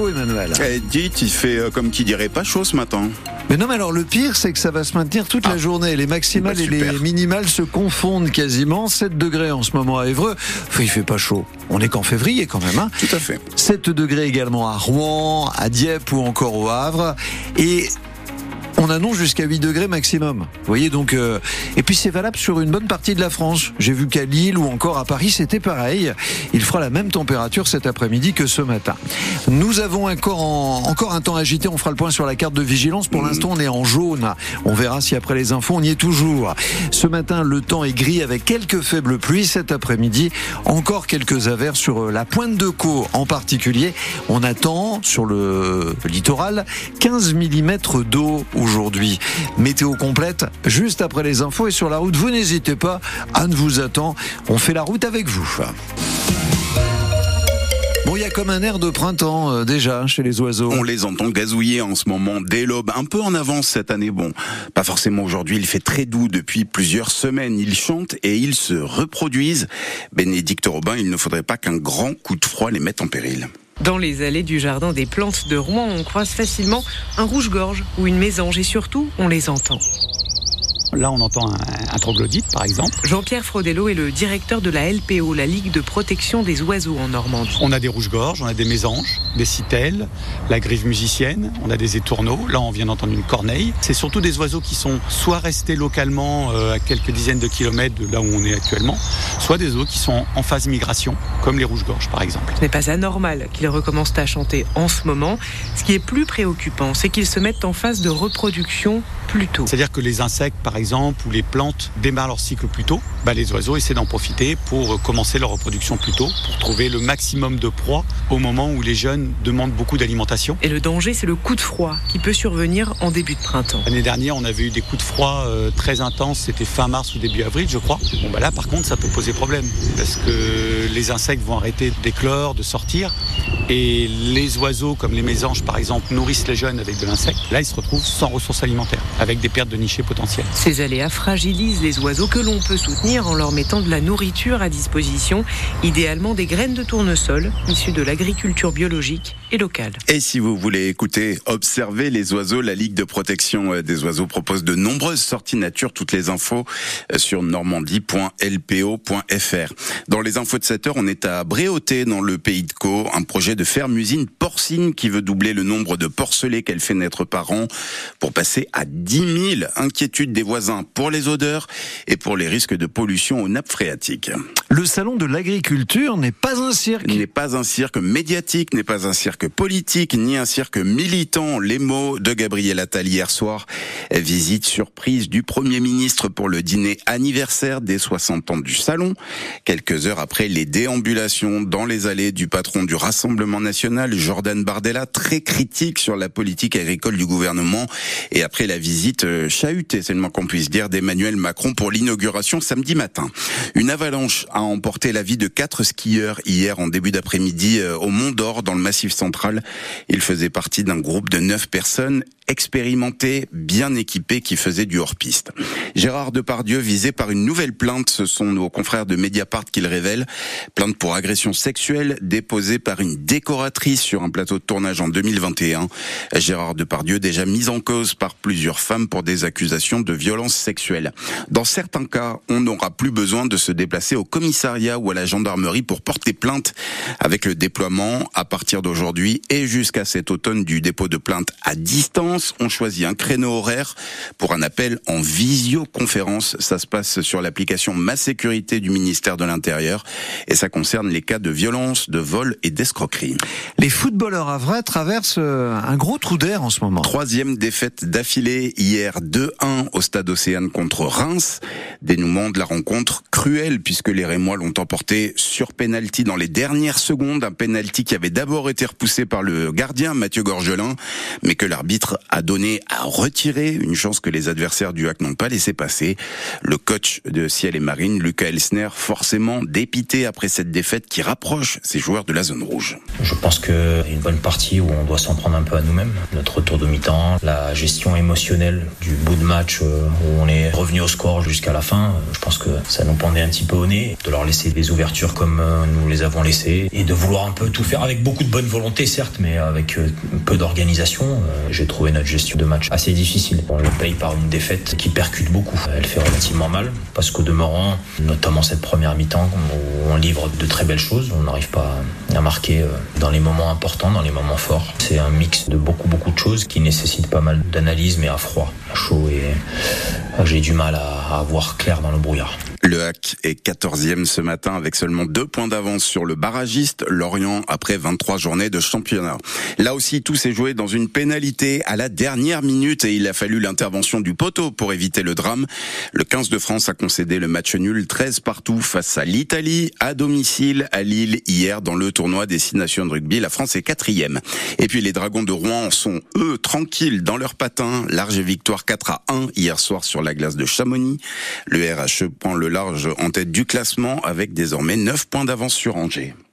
infos, Emmanuel. Eh, dites, il fait euh, comme qui dirait pas chaud ce matin. Mais non, mais alors le pire, c'est que ça va se maintenir toute la Ah. journée. Les maximales Bah, et les minimales se confondent quasiment. 7 degrés en ce moment à Évreux. Enfin, il fait pas chaud. On est qu'en février quand même. Hein. Tout à fait. 7 degrés également à Rouen, à Dieppe ou encore au Havre. Et on annonce jusqu'à 8 degrés maximum. Vous voyez donc euh, et puis c'est valable sur une bonne partie de la France. J'ai vu qu'à Lille ou encore à Paris c'était pareil. Il fera la même température cet après-midi que ce matin. Nous avons encore en- encore un temps agité. On fera le point sur la carte de vigilance. Pour l'instant on est en jaune. On verra si après les infos on y est toujours. Ce matin le temps est gris avec quelques faibles pluies. Cet après-midi encore quelques averses sur euh, la pointe de Caux en particulier. On attend sur le littoral 15 mm d'eau aujourd'hui. Météo complète juste après les infos et sur la route, vous n'hésitez pas, Anne vous attend. On fait la route avec vous. Bon, il y a comme un air de printemps euh, déjà chez les oiseaux. On les entend gazouiller en ce moment dès l'aube, un peu en avance cette année. Bon, pas forcément aujourd'hui, il fait très doux depuis plusieurs semaines. Ils chantent et ils se reproduisent. Bénédicte Robin, il ne faudrait pas qu'un grand coup de froid les mette en péril. Dans les allées du jardin des plantes de Rouen, on croise facilement un rouge-gorge ou une mésange et surtout, on les entend. Là, on entend un, un troglodyte, par exemple. Jean-Pierre Frodello est le directeur de la LPO, la Ligue de protection des oiseaux en Normandie. On a des rouges-gorges, on a des mésanges, des citelles, la grive musicienne, on a des étourneaux. Là, on vient d'entendre une corneille. C'est surtout des oiseaux qui sont soit restés localement euh, à quelques dizaines de kilomètres de là où on est actuellement, soit des oiseaux qui sont en phase migration, comme les rouges-gorges, par exemple. Ce n'est pas anormal qu'ils recommencent à chanter en ce moment. Ce qui est plus préoccupant, c'est qu'ils se mettent en phase de reproduction plus tôt. C'est-à-dire que les insectes, par exemple, ou les plantes démarrent leur cycle plus tôt. Bah, les oiseaux essaient d'en profiter pour euh, commencer leur reproduction plus tôt, pour trouver le maximum de proies au moment où les jeunes demandent beaucoup d'alimentation. Et le danger, c'est le coup de froid qui peut survenir en début de printemps. L'année dernière, on avait eu des coups de froid euh, très intenses, c'était fin mars ou début avril, je crois. Bon, bah là, par contre, ça peut poser problème, parce que les insectes vont arrêter d'éclore, de sortir, et les oiseaux, comme les mésanges par exemple, nourrissent les jeunes avec de l'insecte. Là, ils se retrouvent sans ressources alimentaires, avec des pertes de nichés potentielles. Ces aléas fragilisent les oiseaux que l'on peut soutenir en leur mettant de la nourriture à disposition, idéalement des graines de tournesol issues de l'agriculture biologique et locale. Et si vous voulez écouter, observer les oiseaux, la Ligue de protection euh, des oiseaux propose de nombreuses sorties nature. Toutes les infos euh, sur normandie.lpo.fr. Dans les infos de 7 heure, on est à Bréauté, dans le pays de Caux, un projet de ferme-usine porcine qui veut doubler le nombre de porcelets qu'elle fait naître par an pour passer à 10 000. Inquiétude des voisins pour les odeurs et pour les risques de pollution aux nappes phréatiques. Le salon de l'agriculture n'est pas un cirque. n'est pas un cirque médiatique, n'est pas un cirque politique, ni un cirque militant. Les mots de Gabriel Attal hier soir. Visite surprise du Premier ministre pour le dîner anniversaire des 60 ans du salon. Quelques heures après les déambulations dans les allées du patron du Rassemblement national, Jordan Bardella, très critique sur la politique agricole du gouvernement. Et après la visite euh, chahutée, c'est le moins qu'on puisse dire, d'Emmanuel Macron pour l'inauguration samedi matin. Une avalanche a emporté la vie de quatre skieurs hier en début d'après-midi euh, au Mont d'Or dans le Massif central. Ils faisaient partie d'un groupe de neuf personnes expérimentées, bien équipées, qui faisaient du hors-piste. Gérard Depardieu visé par une nouvelle plainte, ce sont nos confrères de Mediapart qui le révèlent. Plainte pour agression sexuelle déposée par une décoratrice sur un plateau de tournage en 2021. Gérard Depardieu déjà mis en cause par plusieurs femmes pour des accusations de violence sexuelle. Dans certains cas, on n'aura plus besoin de se déplacer au commissariat ou à la gendarmerie pour porter plainte avec le déploiement à partir d'aujourd'hui et jusqu'à cet automne du dépôt de plainte à distance. On choisit un créneau horaire pour un appel en visioconférence. Ça se passe sur l'application Ma Sécurité du ministère de l'Intérieur et ça concerne les cas de violence, de vol et d'escroquerie. Les footballeurs à vrai traversent euh, un gros trou d'air en ce moment. Troisième défaite d'affilée hier 2-1 au stade Océane contre Reims. Dénouement de la rencontre cruel puisque les Rémois l'ont emporté sur penalty dans les dernières secondes. Un penalty qui avait d'abord été repoussé par le gardien Mathieu Gorgelin, mais que l'arbitre a donné à retirer. Une chance que les adversaires du HAC n'ont pas laissé passer. Le coach de Ciel et Marine, Lucas Elsner, forcément dépité après cette défaite qui rapproche ses joueurs de la zone rouge. Je pense qu'il une bonne partie où on doit s'en prendre un peu à nous-mêmes. Notre retour de mi-temps, la gestion émotionnelle du bout de match euh, où on est revenu au score jusqu'à la fin. Je pense que ça nous pendait un petit peu au nez de leur laisser des ouvertures comme nous les avons laissées et de vouloir un peu tout faire avec beaucoup de bonne volonté, certes, mais avec peu d'organisation. J'ai trouvé gestion de match assez difficile. On le paye par une défaite qui percute beaucoup. Elle fait relativement mal parce qu'au demeurant, notamment cette première mi-temps, où on livre de très belles choses, on n'arrive pas à marquer dans les moments importants, dans les moments forts. C'est un mix de beaucoup beaucoup de choses qui nécessitent pas mal d'analyse, mais à froid, à chaud, et j'ai du mal à, à voir clair dans le brouillard. Le Hack est 14e ce matin avec seulement deux points d'avance sur le barragiste Lorient après 23 journées de championnat. Là aussi, tout s'est joué dans une pénalité à la dernière minute et il a fallu l'intervention du poteau pour éviter le drame. Le 15 de France a concédé le match nul 13 partout face à l'Italie à domicile à Lille hier dans le tournoi des six nations de rugby. La France est quatrième. Et puis les Dragons de Rouen sont eux tranquilles dans leur patin. Large victoire 4 à 1 hier soir sur la glace de Chamonix. Le RHE prend le large en tête du classement avec désormais 9 points d'avance sur Angers.